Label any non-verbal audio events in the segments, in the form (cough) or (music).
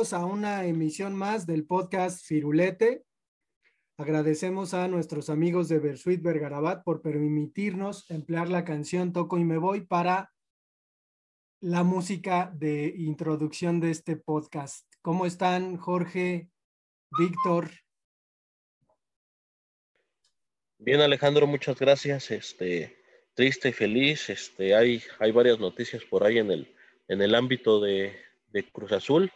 A una emisión más del podcast Firulete. Agradecemos a nuestros amigos de Versuit Vergarabat por permitirnos emplear la canción Toco y me voy para la música de introducción de este podcast. ¿Cómo están, Jorge, Víctor? Bien, Alejandro, muchas gracias. Este, triste y feliz. Este, hay, hay varias noticias por ahí en el, en el ámbito de Cruz Azul.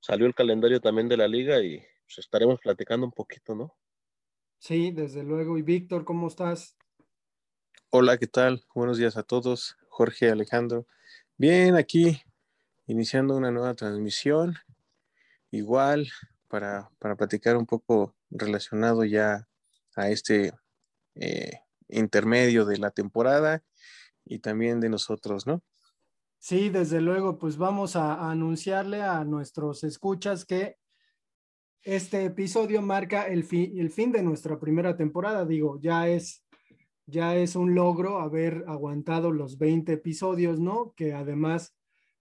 Salió el calendario también de la liga y pues, estaremos platicando un poquito, ¿no? Sí, desde luego. Y Víctor, ¿cómo estás? Hola, ¿qué tal? Buenos días a todos. Jorge, Alejandro. Bien, aquí iniciando una nueva transmisión. Igual para, para platicar un poco relacionado ya a este eh, intermedio de la temporada y también de nosotros, ¿no? Sí, desde luego, pues vamos a, anunciarle a nuestros escuchas que este episodio marca el fin, el fin de nuestra primera temporada. Digo, ya es, ya es un logro haber aguantado los 20 episodios, ¿no? Que además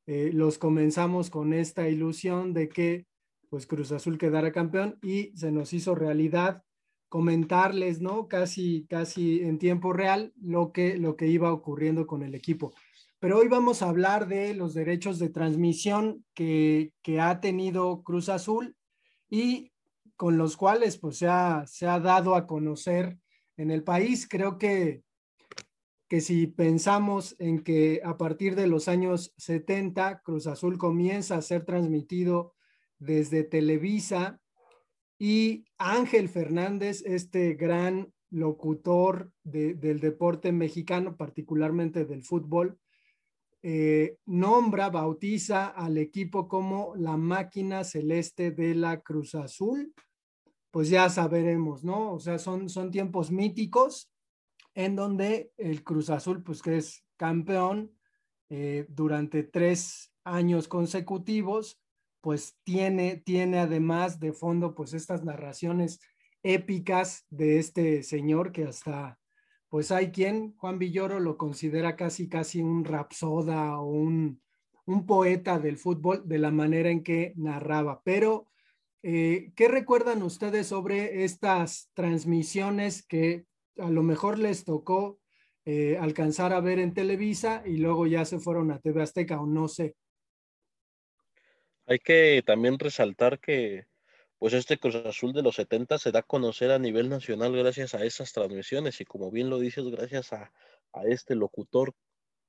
eh, los comenzamos con esta ilusión de que pues Cruz Azul quedara campeón y se nos hizo realidad comentarles, ¿no? Casi, casi en tiempo real lo que, lo que iba ocurriendo con el equipo. Pero hoy vamos a hablar de los derechos de transmisión que, ha tenido Cruz Azul y con los cuales pues se ha, dado a conocer en el país. Creo que, que si pensamos en que a partir de los años 70 Cruz Azul comienza a ser transmitido desde Televisa y Ángel Fernández, este gran locutor de, del deporte mexicano, particularmente del fútbol, eh, nombra, bautiza al equipo como la máquina celeste de la Cruz Azul, pues ya saberemos, ¿no? O sea, son, son tiempos míticos en donde el Cruz Azul, pues que es campeón eh, durante tres años consecutivos, pues tiene, tiene además de fondo, pues estas narraciones épicas de este señor que hasta pues hay quien, Juan Villoro lo considera casi, casi un rapsoda o un, un poeta del fútbol de la manera en que narraba. Pero, eh, ¿qué recuerdan ustedes sobre estas transmisiones que a lo mejor les tocó eh, alcanzar a ver en Televisa y luego ya se fueron a TV Azteca o no sé? Hay que también resaltar que pues este Cruz Azul de los 70 se da a conocer a nivel nacional gracias a esas transmisiones y como bien lo dices, gracias a, este locutor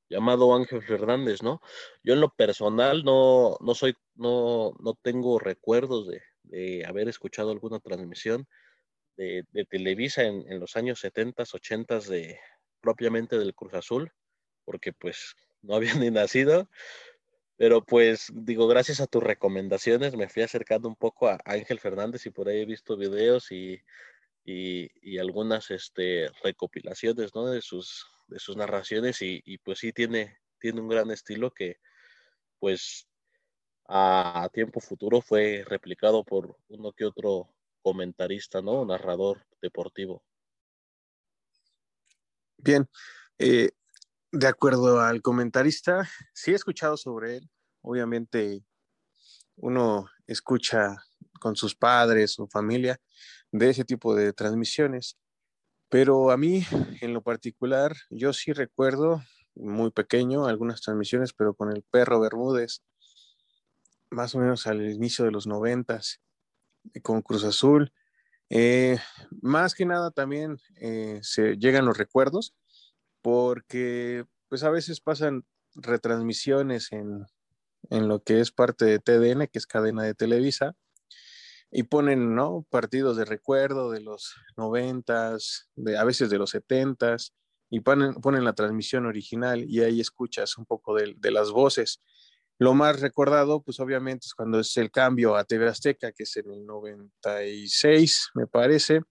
llamado Ángel Fernández, ¿no? Yo en lo personal no, no soy, no, no tengo recuerdos de, haber escuchado alguna transmisión de, de Televisa en, en, los años 70, 80 de propiamente del Cruz Azul, porque pues no había (laughs) ni nacido, pero pues digo, gracias a tus recomendaciones me fui acercando un poco a Ángel Fernández y por ahí he visto videos y, y, y algunas este, recopilaciones ¿no? de, sus, de sus narraciones y, y, pues sí tiene, tiene un gran estilo que pues a tiempo futuro fue replicado por uno que otro comentarista, ¿no? Narrador deportivo. Bien, eh, de acuerdo al comentarista, sí he escuchado sobre él. Obviamente uno escucha con sus padres o familia de ese tipo de transmisiones. Pero a mí, en lo particular, yo sí recuerdo muy pequeño algunas transmisiones, pero con el perro Bermúdez, más o menos al inicio de los noventas, con Cruz Azul. Eh, más que nada también eh, se llegan los recuerdos porque pues a veces pasan retransmisiones en, en, lo que es parte de TDN, que es cadena de Televisa, y ponen, ¿no? Partidos de recuerdo de los noventas, de, a veces de los setentas, y ponen, ponen la transmisión original y ahí escuchas un poco de, de, las voces. Lo más recordado, pues obviamente es cuando es el cambio a TV Azteca, que es en el 96, me parece,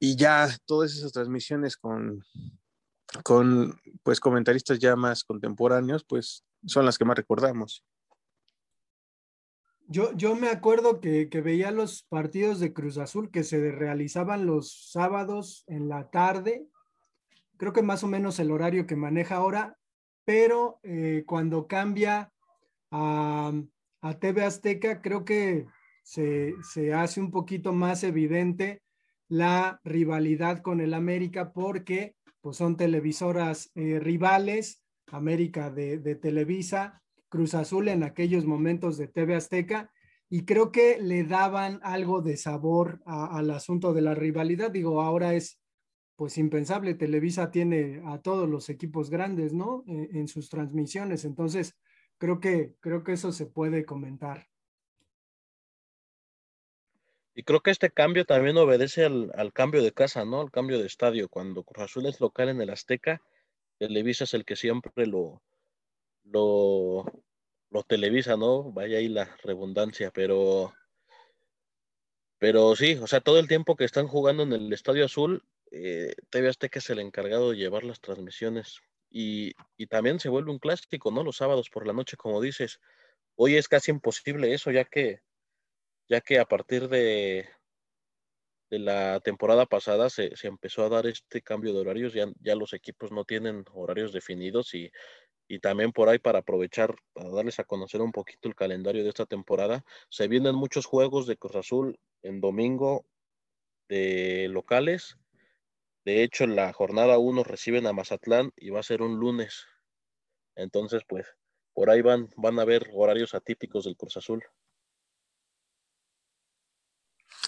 y ya todas esas transmisiones con, con pues comentaristas ya más contemporáneos, pues son las que más recordamos. Yo, yo me acuerdo que, que, veía los partidos de Cruz Azul que se realizaban los sábados en la tarde, creo que más o menos el horario que maneja ahora, pero eh, cuando cambia a, a TV Azteca, creo que se, hace un poquito más evidente la rivalidad con el América porque pues son televisoras eh, rivales, América de, Televisa, Cruz Azul en aquellos momentos de TV Azteca, y creo que le daban algo de sabor al asunto de la rivalidad. Digo, ahora es pues impensable, Televisa tiene a todos los equipos grandes, ¿no? En, en sus transmisiones, entonces creo que, creo que eso se puede comentar. Y creo que este cambio también obedece al, cambio de casa, ¿no? Al cambio de estadio. Cuando Cruz Azul es local en el Azteca, Televisa es el que siempre lo, lo, lo televisa, ¿no? Vaya ahí la redundancia, pero, pero sí, o sea, todo el tiempo que están jugando en el Estadio Azul, eh, TV Azteca es el encargado de llevar las transmisiones. Y, y también se vuelve un clásico, ¿no? Los sábados por la noche, como dices. Hoy es casi imposible eso, ya que ya que a partir de, de la temporada pasada se, empezó a dar este cambio de horarios, ya, ya los equipos no tienen horarios definidos y, y, también por ahí para aprovechar, para darles a conocer un poquito el calendario de esta temporada, se vienen muchos juegos de Cruz Azul en domingo de locales. De hecho, en la jornada 1 reciben a Mazatlán y va a ser un lunes. Entonces, pues, por ahí van, van a haber horarios atípicos del Cruz Azul.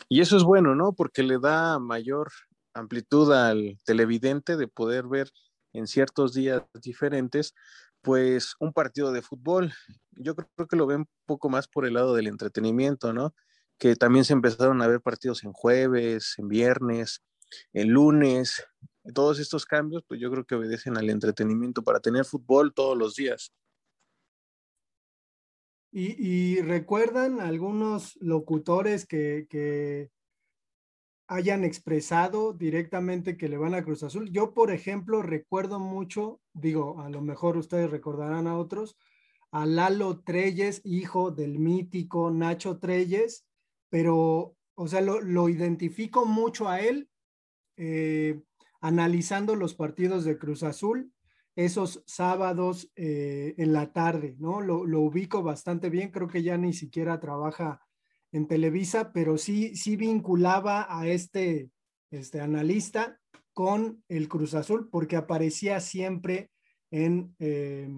Y eso es bueno, ¿no? Porque le da mayor amplitud al televidente de poder ver en ciertos días diferentes, pues un partido de fútbol. Yo creo que lo ven un poco más por el lado del entretenimiento, ¿no? Que también se empezaron a ver partidos en jueves, en viernes, en lunes. Todos estos cambios, pues yo creo que obedecen al entretenimiento para tener fútbol todos los días. Y, recuerdan algunos locutores que, hayan expresado directamente que le van a Cruz Azul. Yo, por ejemplo, recuerdo mucho, digo, a lo mejor ustedes recordarán a otros, a Lalo Treyes, hijo del mítico Nacho Treyes, pero, o sea, lo, identifico mucho a él eh, analizando los partidos de Cruz Azul esos sábados eh, en la tarde, ¿no? Lo, ubico bastante bien, creo que ya ni siquiera trabaja en Televisa, pero sí, sí vinculaba a este, este analista con el Cruz Azul, porque aparecía siempre en, eh,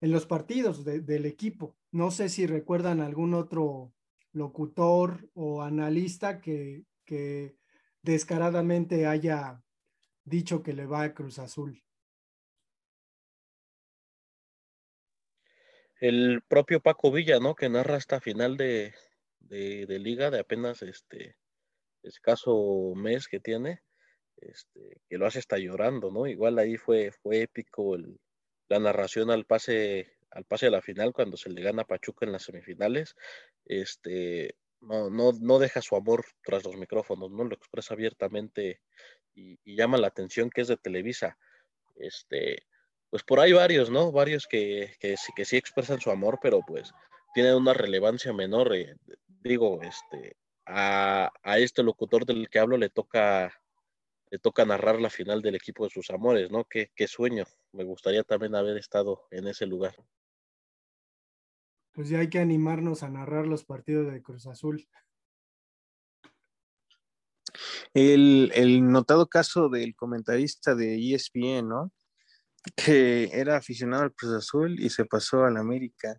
en los partidos del equipo. No sé si recuerdan algún otro locutor o analista que, que descaradamente haya dicho que le va a Cruz Azul. El propio Paco Villa, ¿no? Que narra esta final de, liga de apenas este escaso mes que tiene, este, que lo hace hasta llorando, ¿no? Igual ahí fue, fue épico la narración al pase, al pase a la final cuando se le gana a Pachuca en las semifinales. Este, no, no, no deja su amor tras los micrófonos, ¿no? Lo expresa abiertamente y, y llama la atención que es de Televisa. Este, pues por ahí varios, ¿no? Varios que, que, que sí expresan su amor, pero pues tienen una relevancia menor. Eh, digo, este, a, este locutor del que hablo le toca, le toca narrar la final del equipo de sus amores, ¿no? Qué, qué sueño. Me gustaría también haber estado en ese lugar. Pues ya hay que animarnos a narrar los partidos de Cruz Azul. El, el, notado caso del comentarista de ESPN, ¿no? Que era aficionado al Cruz Azul y se pasó al América.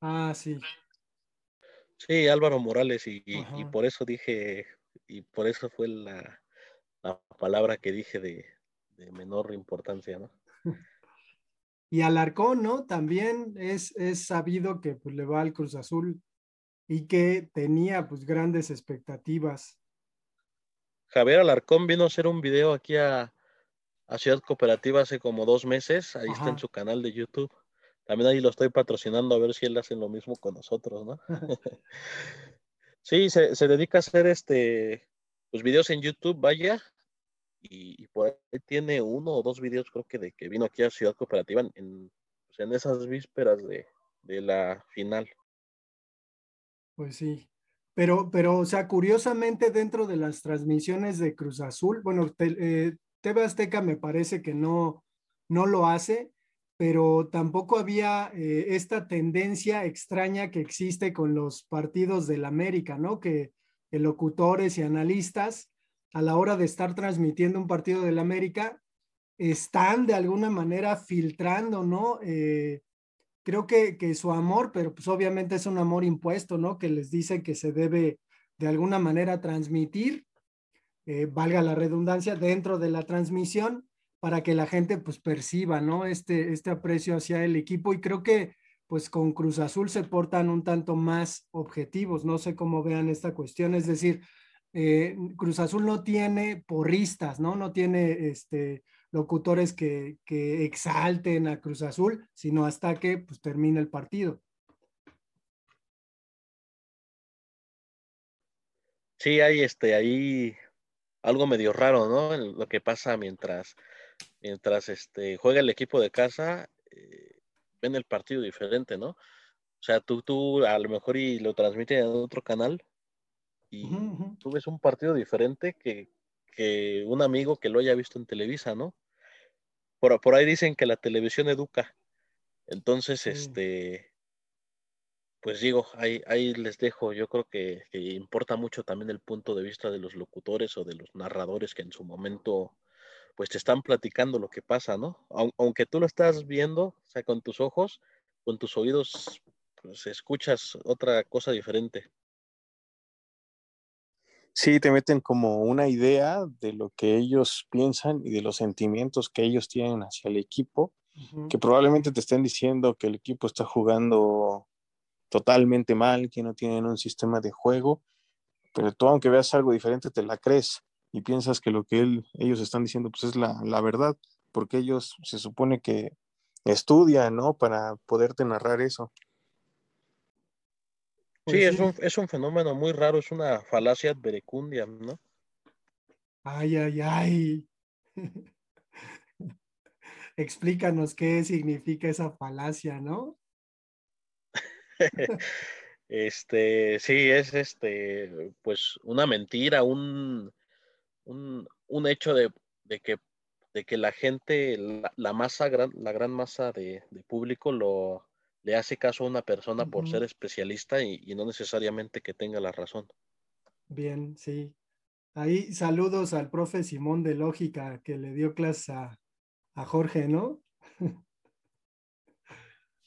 Ah, sí. Sí, Álvaro Morales, y, por eso dije, y por eso fue la, palabra que dije de, menor importancia, ¿no? (laughs) Y Alarcón, ¿no? También es, es sabido que pues, le va al Cruz Azul y que tenía pues grandes expectativas. Javier Alarcón vino a hacer un video aquí a, a Ciudad Cooperativa hace como dos meses. Ahí está en su canal de YouTube. También ahí lo estoy patrocinando a ver si él hace lo mismo con nosotros, ¿no? (laughs) (laughs) sí, se, dedica a hacer este, pues videos en YouTube, vaya. Y, por ahí tiene uno o dos videos, creo que de que vino aquí a Ciudad Cooperativa en, pues en esas vísperas de, la final. Pues sí. Pero, pero, o sea, curiosamente dentro de las transmisiones de Cruz Azul, bueno, te, eh, TV Azteca me parece que no, no lo hace, pero tampoco había eh, esta tendencia extraña que existe con los partidos del América, ¿no? Que locutores y analistas a la hora de estar transmitiendo un partido del América están de alguna manera filtrando, ¿no? Eh, creo que, que, su amor, pero pues obviamente es un amor impuesto, ¿no? Que les dice que se debe de alguna manera transmitir, eh, valga la redundancia, dentro de la transmisión para que la gente pues perciba, ¿no? Este, este aprecio hacia el equipo y creo que pues con Cruz Azul se portan un tanto más objetivos, no sé cómo vean esta cuestión, es decir, eh, Cruz Azul no tiene porristas, ¿no? No tiene este, locutores que, que, exalten a Cruz Azul, sino hasta que pues termine el partido. Sí, hay este, ahí algo medio raro, ¿no? Lo que pasa mientras mientras este, juega el equipo de casa, eh, ven el partido diferente, ¿no? O sea, tú, tú a lo mejor y lo transmiten en otro canal y tú ves un partido diferente que, que, un amigo que lo haya visto en Televisa, ¿no? Por, por ahí dicen que la televisión educa. Entonces, este, pues digo, ahí, ahí les dejo. Yo creo que, que, importa mucho también el punto de vista de los locutores o de los narradores que en su momento pues te están platicando lo que pasa, ¿no? Aunque tú lo estás viendo, o sea, con tus ojos, con tus oídos, pues escuchas otra cosa diferente. Sí, te meten como una idea de lo que ellos piensan y de los sentimientos que ellos tienen hacia el equipo, que probablemente te estén diciendo que el equipo está jugando totalmente mal, que no tienen un sistema de juego, pero tú aunque veas algo diferente te la crees y piensas que lo que él, ellos están diciendo pues es la, la verdad, porque ellos se supone que estudian, ¿no? Para poderte narrar eso. Sí, pues es un, es un fenómeno muy raro, es una falacia verecundia, ¿no? Ay, ay, ay. (laughs) Explícanos qué significa esa falacia, ¿no? (laughs) este, sí, es este, pues una mentira, un, un, hecho de, que, de que la gente, la, masa, gran, la gran masa de, público lo, le hace caso a una persona por ser especialista y, no necesariamente que tenga la razón. Bien, sí. Ahí saludos al profe Simón de Lógica que le dio clase a, Jorge, ¿no? (laughs)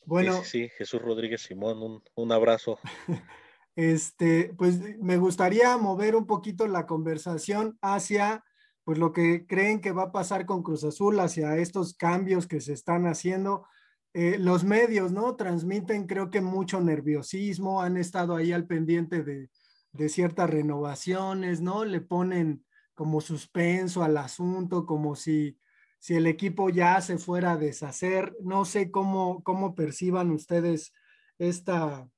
bueno. Sí, Jesús Rodríguez Simón, un, un abrazo. (laughs) Este, pues me gustaría mover un poquito la conversación hacia pues lo que creen que va a pasar con Cruz Azul, hacia estos cambios que se están haciendo. Eh, los medios, ¿no? Transmiten creo que mucho nerviosismo, han estado ahí al pendiente de, de ciertas renovaciones, ¿no? Le ponen como suspenso al asunto, como si, si el equipo ya se fuera a deshacer. No sé cómo, cómo perciban ustedes esta,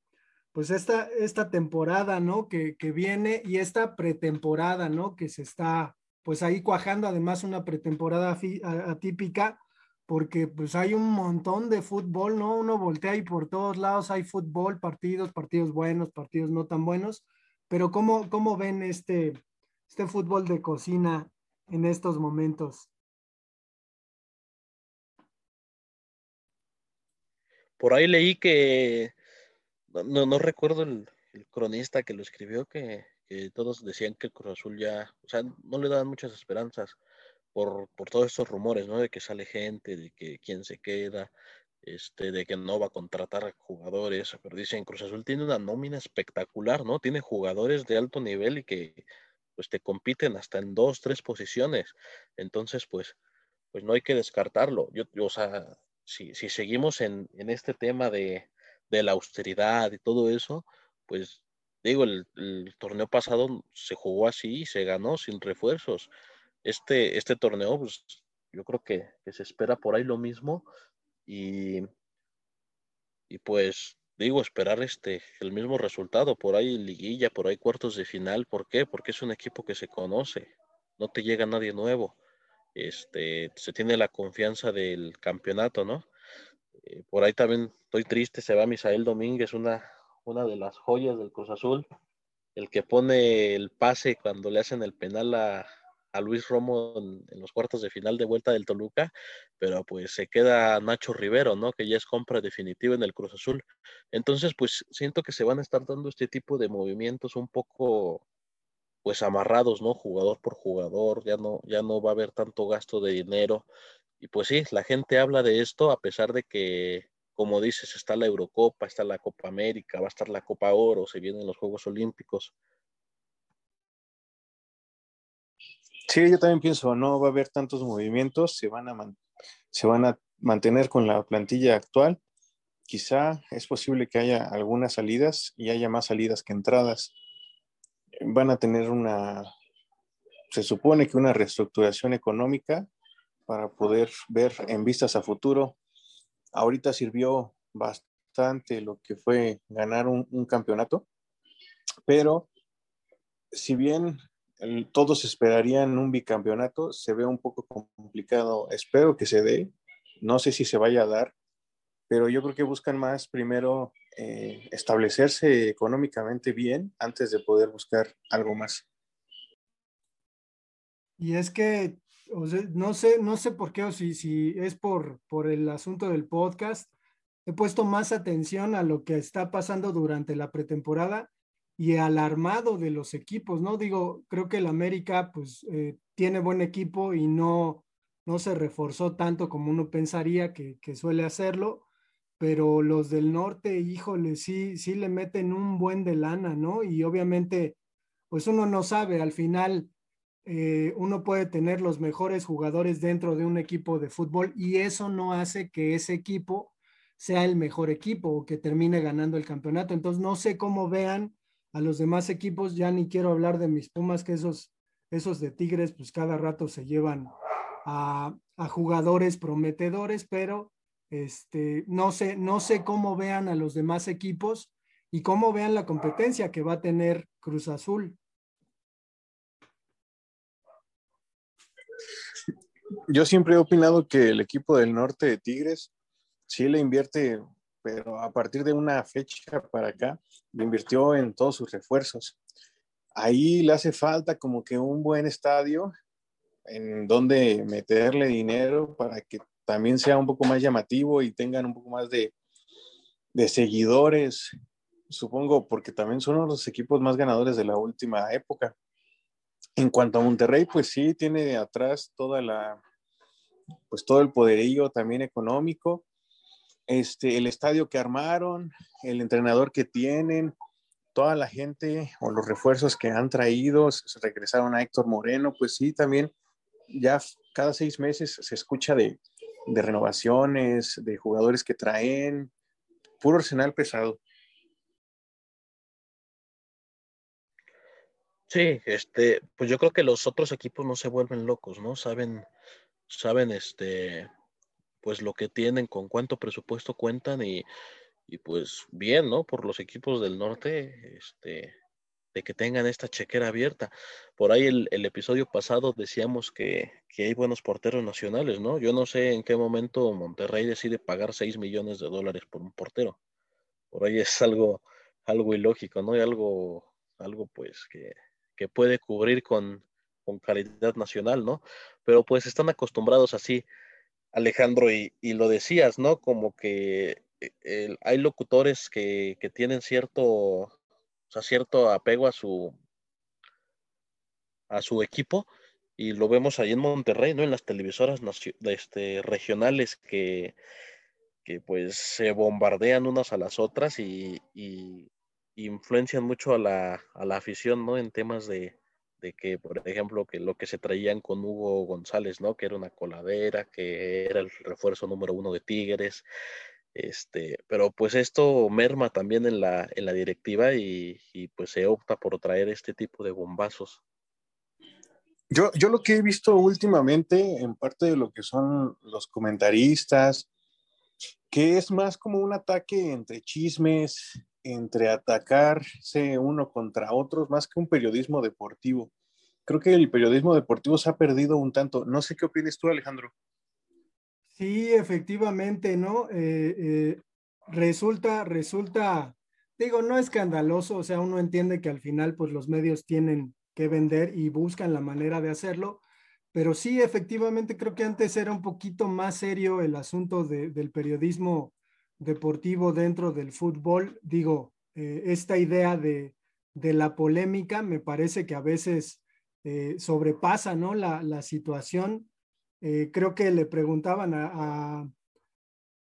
pues esta, esta temporada, ¿no? Que, que, viene y esta pretemporada, ¿no? Que se está, pues ahí cuajando, además una pretemporada atípica, porque pues hay un montón de fútbol, ¿no? Uno voltea y por todos lados hay fútbol, partidos, partidos buenos, partidos no tan buenos, pero ¿cómo, cómo ven este, este fútbol de cocina en estos momentos? Por ahí leí que no, no recuerdo el, cronista que lo escribió, que, todos decían que el Cruz Azul ya, o sea, no le daban muchas esperanzas por, por todos estos rumores, ¿no? De que sale gente, de que quién se queda, este, de que no va a contratar jugadores, pero dicen Cruz Azul tiene una nómina espectacular, ¿no? Tiene jugadores de alto nivel y que pues te compiten hasta en dos, tres posiciones. Entonces, pues, pues no hay que descartarlo. Yo, o sea, si, seguimos en, este tema de, la austeridad y todo eso, pues digo, el, torneo pasado se jugó así y se ganó sin refuerzos. Este, este torneo, pues yo creo que, se espera por ahí lo mismo y, y pues digo, esperar este, el mismo resultado, por ahí liguilla, por ahí cuartos de final, ¿por qué? Porque es un equipo que se conoce, no te llega nadie nuevo, este, se tiene la confianza del campeonato, ¿no? Eh, por ahí también estoy triste, se va Misael Domínguez, una, una de las joyas del Cruz Azul, el que pone el pase cuando le hacen el penal a, a Luis Romo en, los cuartos de final de vuelta del Toluca, pero pues se queda Nacho Rivero, ¿no? Que ya es compra definitiva en el Cruz Azul. Entonces, pues siento que se van a estar dando este tipo de movimientos un poco pues amarrados, ¿no? Jugador por jugador, ya no, ya no va a haber tanto gasto de dinero. Y pues sí, la gente habla de esto a pesar de que, como dices, está la Eurocopa, está la Copa América, va a estar la Copa Oro, se vienen los Juegos Olímpicos. Sí, yo también pienso, no va a haber tantos movimientos, se van a, se van a mantener con la plantilla actual. Quizá es posible que haya algunas salidas y haya más salidas que entradas. Van a tener una, se supone que una reestructuración económica para poder ver en vistas a futuro. Ahorita sirvió bastante lo que fue ganar un, campeonato, pero si bien todos esperarían un bicampeonato, se ve un poco complicado. Espero que se dé, no sé si se vaya a dar, pero yo creo que buscan más primero eh, establecerse económicamente bien antes de poder buscar algo más. Y es que, no sé, no sé por qué o si, si es por, por el asunto del podcast, he puesto más atención a lo que está pasando durante la pretemporada y alarmado de los equipos, ¿no? Digo, creo que el América pues eh, tiene buen equipo y no, no se reforzó tanto como uno pensaría que, suele hacerlo, pero los del norte, híjole, sí, sí le meten un buen de lana, ¿no? Y obviamente, pues uno no sabe, al final eh, uno puede tener los mejores jugadores dentro de un equipo de fútbol y eso no hace que ese equipo sea el mejor equipo o que termine ganando el campeonato. Entonces, no sé cómo vean a los demás equipos, ya ni quiero hablar de mis Pumas, que esos, esos de Tigres, pues cada rato se llevan a, jugadores prometedores, pero este, no, sé, no sé cómo vean a los demás equipos y cómo vean la competencia que va a tener Cruz Azul. Yo siempre he opinado que el equipo del norte de Tigres sí le invierte pero a partir de una fecha para acá, invirtió en todos sus refuerzos. Ahí le hace falta como que un buen estadio en donde meterle dinero para que también sea un poco más llamativo y tengan un poco más de, seguidores, supongo, porque también son uno de los equipos más ganadores de la última época. En cuanto a Monterrey, pues sí, tiene atrás toda la, pues todo el poderío también económico este, el estadio que armaron, el entrenador que tienen, toda la gente o los refuerzos que han traído, se regresaron a Héctor Moreno, pues sí, también ya cada seis meses se escucha de, de renovaciones, de jugadores que traen, puro arsenal pesado. Sí, este, pues yo creo que los otros equipos no se vuelven locos, ¿no? Saben, saben, este, pues lo que tienen, con cuánto presupuesto cuentan y, pues bien, ¿no? Por los equipos del norte, este, de que tengan esta chequera abierta. Por ahí el, episodio pasado decíamos que, hay buenos porteros nacionales, ¿no? Yo no sé en qué momento Monterrey decide pagar 6 millones de dólares por un portero. Por ahí es algo, algo ilógico, ¿no? Y algo, algo pues que, que puede cubrir con, con calidad nacional, ¿no? Pero pues están acostumbrados así Alejandro, y, lo decías, ¿no? Como que eh, hay locutores que, tienen cierto, sea, cierto apego a su, a su equipo, y lo vemos ahí en Monterrey, ¿no? En las televisoras este, regionales que, que pues se bombardean unas a las otras y, y influencian mucho a la, a la afición, ¿no? En temas de, de que, por ejemplo, que lo que se traían con Hugo González, ¿no? Que era una coladera, que era el refuerzo número uno de Tigres. Este, pero pues esto merma también en la, en la directiva y, pues se opta por traer este tipo de bombazos. Yo, yo lo que he visto últimamente, en parte de lo que son los comentaristas, que es más como un ataque entre chismes, entre atacarse uno contra otros más que un periodismo deportivo. Creo que el periodismo deportivo se ha perdido un tanto. No sé qué opinas tú, Alejandro. Sí, efectivamente, ¿no? Eh, eh, resulta, resulta, digo, no escandaloso, o sea, uno entiende que al final, pues los medios tienen que vender y buscan la manera de hacerlo, pero sí, efectivamente, creo que antes era un poquito más serio el asunto del periodismo deportivo dentro del fútbol. Digo, eh, esta idea de, la polémica me parece que a veces sobrepasa ¿no? la, situación. Eh, creo que le preguntaban a,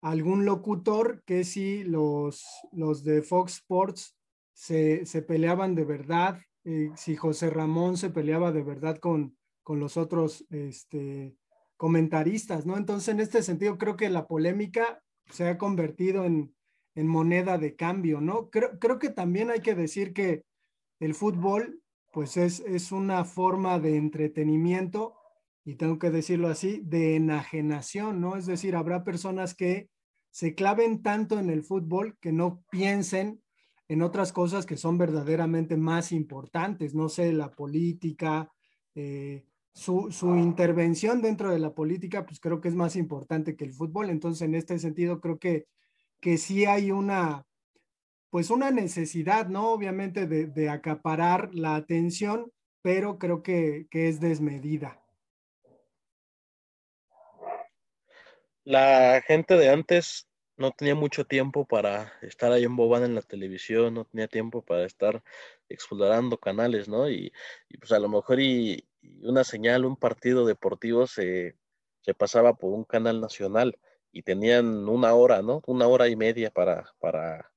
algún locutor que si los, los de Fox Sports se, se peleaban de verdad, si José Ramón se peleaba de verdad con, con los otros este, comentaristas, ¿no? Entonces, en este sentido, creo que la polémica se ha convertido en, moneda de cambio, ¿no? Creo, creo, que también hay que decir que el fútbol, pues es, es una forma de entretenimiento, y tengo que decirlo así, de enajenación, ¿no? Es decir, habrá personas que se claven tanto en el fútbol que no piensen en otras cosas que son verdaderamente más importantes, no sé, la política, eh, su, intervención dentro de la política, pues creo que es más importante que el fútbol. Entonces, en este sentido, creo que, que sí hay una, pues una necesidad, ¿no? Obviamente de, acaparar la atención, pero creo que, que, es desmedida. La gente de antes no tenía mucho tiempo para estar ahí embobada en la televisión, no tenía tiempo para estar explorando canales, ¿no? Y, y pues a lo mejor y, una señal, un partido deportivo se, se, pasaba por un canal nacional y tenían una hora, ¿no? Una hora y media para, para,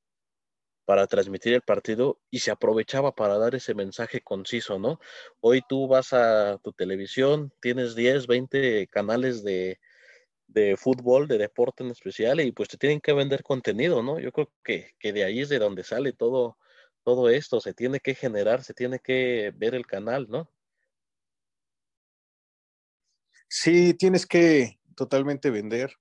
para transmitir el partido y se aprovechaba para dar ese mensaje conciso, ¿no? Hoy tú vas a tu televisión, tienes 10, 20 canales de, de fútbol, de deporte en especial, y pues te tienen que vender contenido, ¿no? Yo creo que, que de ahí es de donde sale todo, todo esto, se tiene que generar, se tiene que ver el canal, ¿no? Sí, tienes que totalmente vender.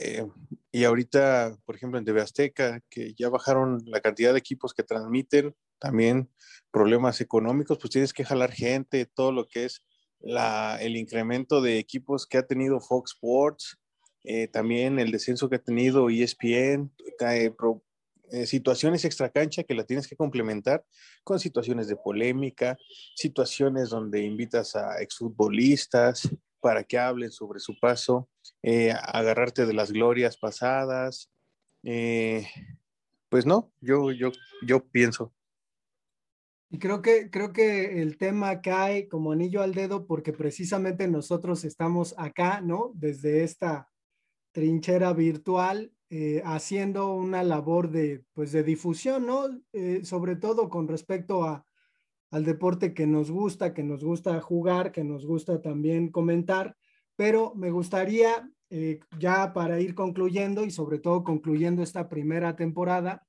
Eh, y ahorita, por ejemplo, en TV Azteca, que ya bajaron la cantidad de equipos que transmiten, también problemas económicos, pues tienes que jalar gente, todo lo que es la, el incremento de equipos que ha tenido Fox Sports, eh, también el descenso que ha tenido ESPN, eh, eh, situaciones extracancha que la tienes que complementar con situaciones de polémica, situaciones donde invitas a exfutbolistas para que hablen sobre su paso, agarrarte de las glorias pasadas. pues no, yo, yo, yo pienso. Y creo que, creo que el tema cae como anillo al dedo porque precisamente nosotros estamos acá, ¿no? Desde esta trinchera virtual, eh, haciendo una labor de, pues, de difusión, ¿no? Eh, sobre todo con respecto a, al deporte que nos gusta, que nos gusta jugar, que nos gusta también comentar, pero me gustaría, eh, ya para ir concluyendo y sobre todo concluyendo esta primera temporada,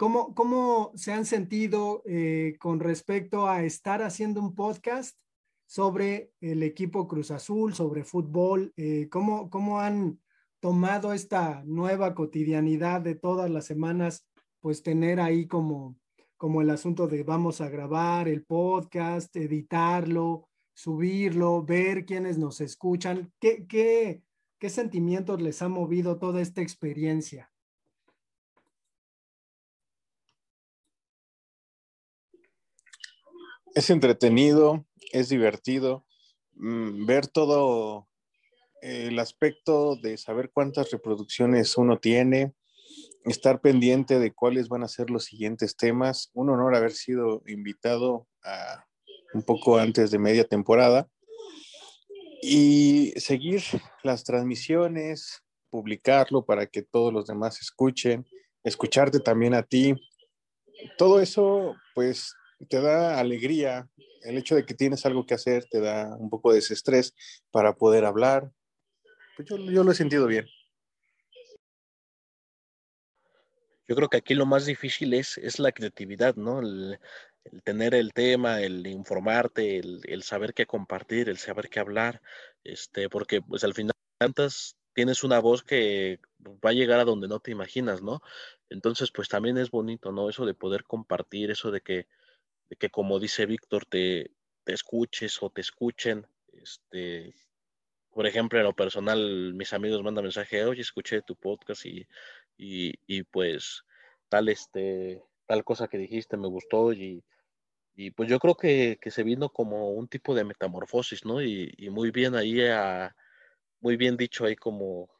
¿Cómo, cómo se han sentido eh, con respecto a estar haciendo un podcast sobre el equipo Cruz Azul, sobre fútbol? Eh, ¿cómo, ¿Cómo han tomado esta nueva cotidianidad de todas las semanas, pues tener ahí como, como el asunto de vamos a grabar el podcast, editarlo, subirlo, ver quiénes nos escuchan? ¿Qué, qué, qué sentimientos les ha movido toda esta experiencia? Es entretenido, es divertido. Mm, ver todo el aspecto de saber cuántas reproducciones uno tiene, estar pendiente de cuáles van a ser los siguientes temas. Un honor haber sido invitado a, un poco antes de media temporada y seguir las transmisiones, publicarlo para que todos los demás escuchen, escucharte también a ti. Todo eso, pues, te da alegría, el hecho de que tienes algo que hacer te da un poco de estrés para poder hablar. Pues yo, lo he sentido bien. Yo creo que aquí lo más difícil es, es la creatividad, ¿no? El, tener el tema, el informarte, el, saber qué compartir, el saber qué hablar, este, porque pues al final tantas tienes una voz que va a llegar a donde no te imaginas, ¿no? Entonces, pues también es bonito, ¿no? Eso de poder compartir, eso de que que como dice Víctor, te, escuches o te escuchen. Este, por ejemplo, en lo personal, mis amigos mandan mensaje, oye, escuché tu podcast y, y, y, pues tal, este, tal cosa que dijiste me gustó y, y pues yo creo que, se vino como un tipo de metamorfosis, ¿no? Y, muy bien ahí, a, muy bien dicho ahí como,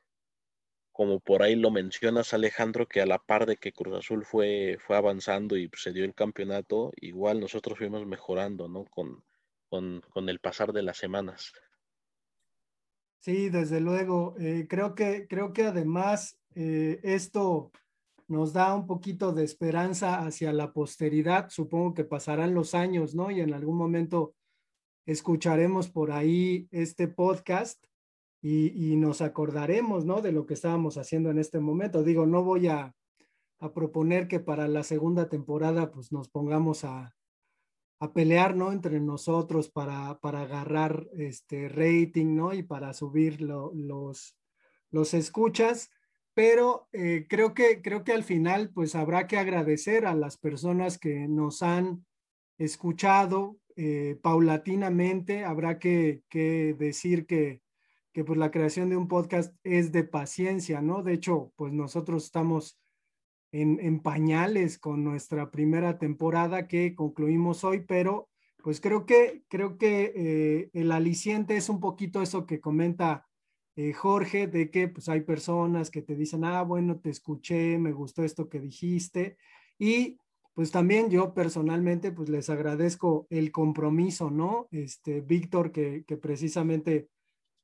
como por ahí lo mencionas Alejandro, que a la par de que Cruz Azul fue, fue avanzando y se dio el campeonato, igual nosotros fuimos mejorando, ¿no? Con, con, el pasar de las semanas. Sí, desde luego. Eh, creo, que, creo que además eh, esto nos da un poquito de esperanza hacia la posteridad. Supongo que pasarán los años, ¿no? Y en algún momento escucharemos por ahí este podcast y, nos acordaremos, ¿no? De lo que estábamos haciendo en este momento. Digo, no voy a, proponer que para la segunda temporada pues nos pongamos a, pelear, ¿no? Entre nosotros para, para agarrar este rating, ¿no? Y para subir los, los escuchas pero eh, creo, que, creo que al final pues habrá que agradecer a las personas que nos han escuchado eh, paulatinamente, habrá que, decir que, que pues la creación de un podcast es de paciencia, ¿no? De hecho, pues nosotros estamos en, pañales con nuestra primera temporada que concluimos hoy, pero pues creo que, creo que eh, el aliciente es un poquito eso que comenta eh, Jorge, de que pues hay personas que te dicen, ah, bueno, te escuché, me gustó esto que dijiste. Y pues también yo personalmente pues les agradezco el compromiso, ¿no? Este, Víctor, que, precisamente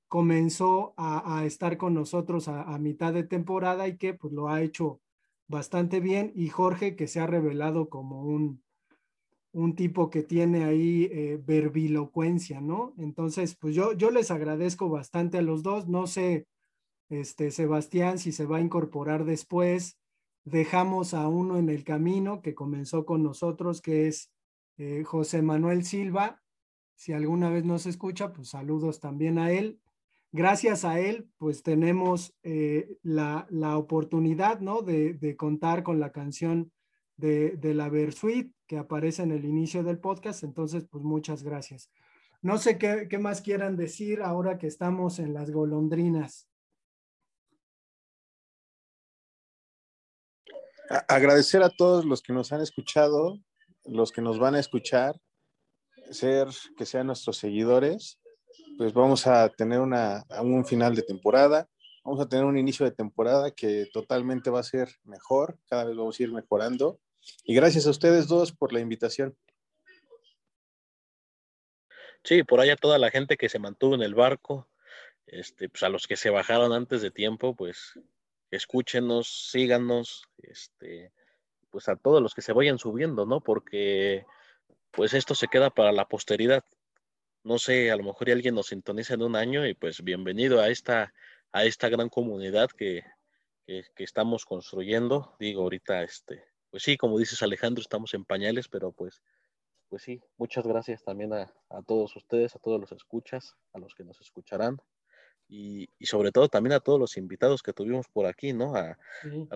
comenzó a, estar con nosotros a, a, mitad de temporada y que pues lo ha hecho bastante bien. Y Jorge, que se ha revelado como un, un tipo que tiene ahí eh, verbilocuencia, ¿no? Entonces, pues yo, yo les agradezco bastante a los dos. No sé, este, Sebastián, si se va a incorporar después. Dejamos a uno en el camino que comenzó con nosotros, que es eh, José Manuel Silva. Si alguna vez nos escucha, pues saludos también a él. Gracias a él, pues tenemos eh, la, la, oportunidad, ¿no? De, de contar con la canción de, de la Versuit que aparece en el inicio del podcast. Entonces, pues muchas gracias. No sé qué, qué más quieran decir ahora que estamos en las golondrinas. Agradecer a todos los que nos han escuchado, los que nos van a escuchar, ser que sean nuestros seguidores. Pues vamos a tener una, un final de temporada, vamos a tener un inicio de temporada que totalmente va a ser mejor, cada vez vamos a ir mejorando y gracias a ustedes dos por la invitación. Sí, por allá toda la gente que se mantuvo en el barco, este, pues a los que se bajaron antes de tiempo, pues escúchenos, síganos, este, pues a todos los que se vayan subiendo, ¿no? Porque pues esto se queda para la posteridad. No sé, a lo mejor alguien nos sintoniza en un año y pues bienvenido a esta, a esta gran comunidad que, que, que estamos construyendo. Digo, ahorita este, pues sí, como dices Alejandro, estamos en pañales, pero pues, pues sí, muchas gracias también a, todos ustedes, a todos los escuchas, a los que nos escucharán. Y, sobre todo también a todos los invitados que tuvimos por aquí, ¿no? A,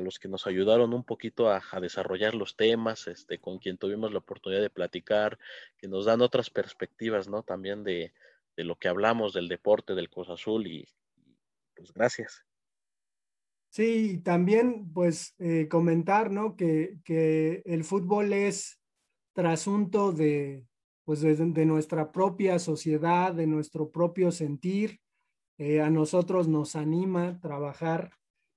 los que nos ayudaron un poquito a, desarrollar los temas, este, con quien tuvimos la oportunidad de platicar, que nos dan otras perspectivas, ¿no? También de, de lo que hablamos del deporte, del Cruz Azul y pues gracias. Sí, también pues eh, comentar, ¿no? Que, que, el fútbol es trasunto de, pues de, nuestra propia sociedad, de nuestro propio sentir. Eh, a nosotros nos anima trabajar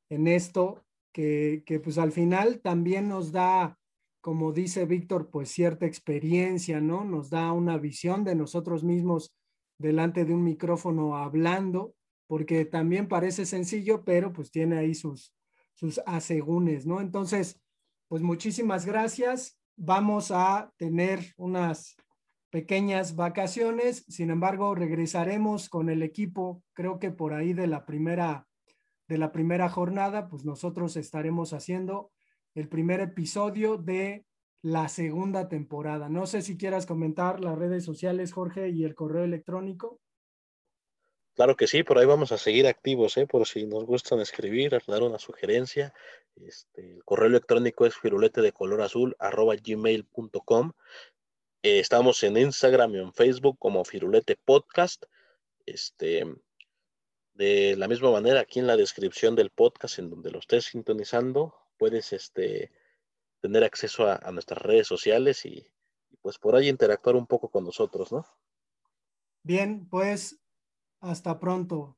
en esto, que, que pues al final también nos da, como dice Víctor, pues cierta experiencia, ¿no? Nos da una visión de nosotros mismos delante de un micrófono hablando porque también parece sencillo, pero pues tiene ahí sus, sus asegúnes, ¿no? Entonces, pues muchísimas gracias. Vamos a tener unas pequeñas vacaciones, sin embargo, regresaremos con el equipo, creo que por ahí de la primera de la primera jornada, pues nosotros estaremos haciendo el primer episodio de la segunda temporada. No sé si quieras comentar las redes sociales, Jorge, y el correo electrónico. Claro que sí, por ahí vamos a seguir activos, ¿eh? por si nos gustan escribir, dar una sugerencia. Este, el correo electrónico es firulete de color azul arroba gmail.com. Eh, estamos en Instagram y en Facebook como Firulete Podcast. Este, de la misma manera, aquí en la descripción del podcast, en donde lo estés sintonizando, puedes este, tener acceso a, nuestras redes sociales y, pues por ahí interactuar un poco con nosotros, ¿no? Bien, pues hasta pronto.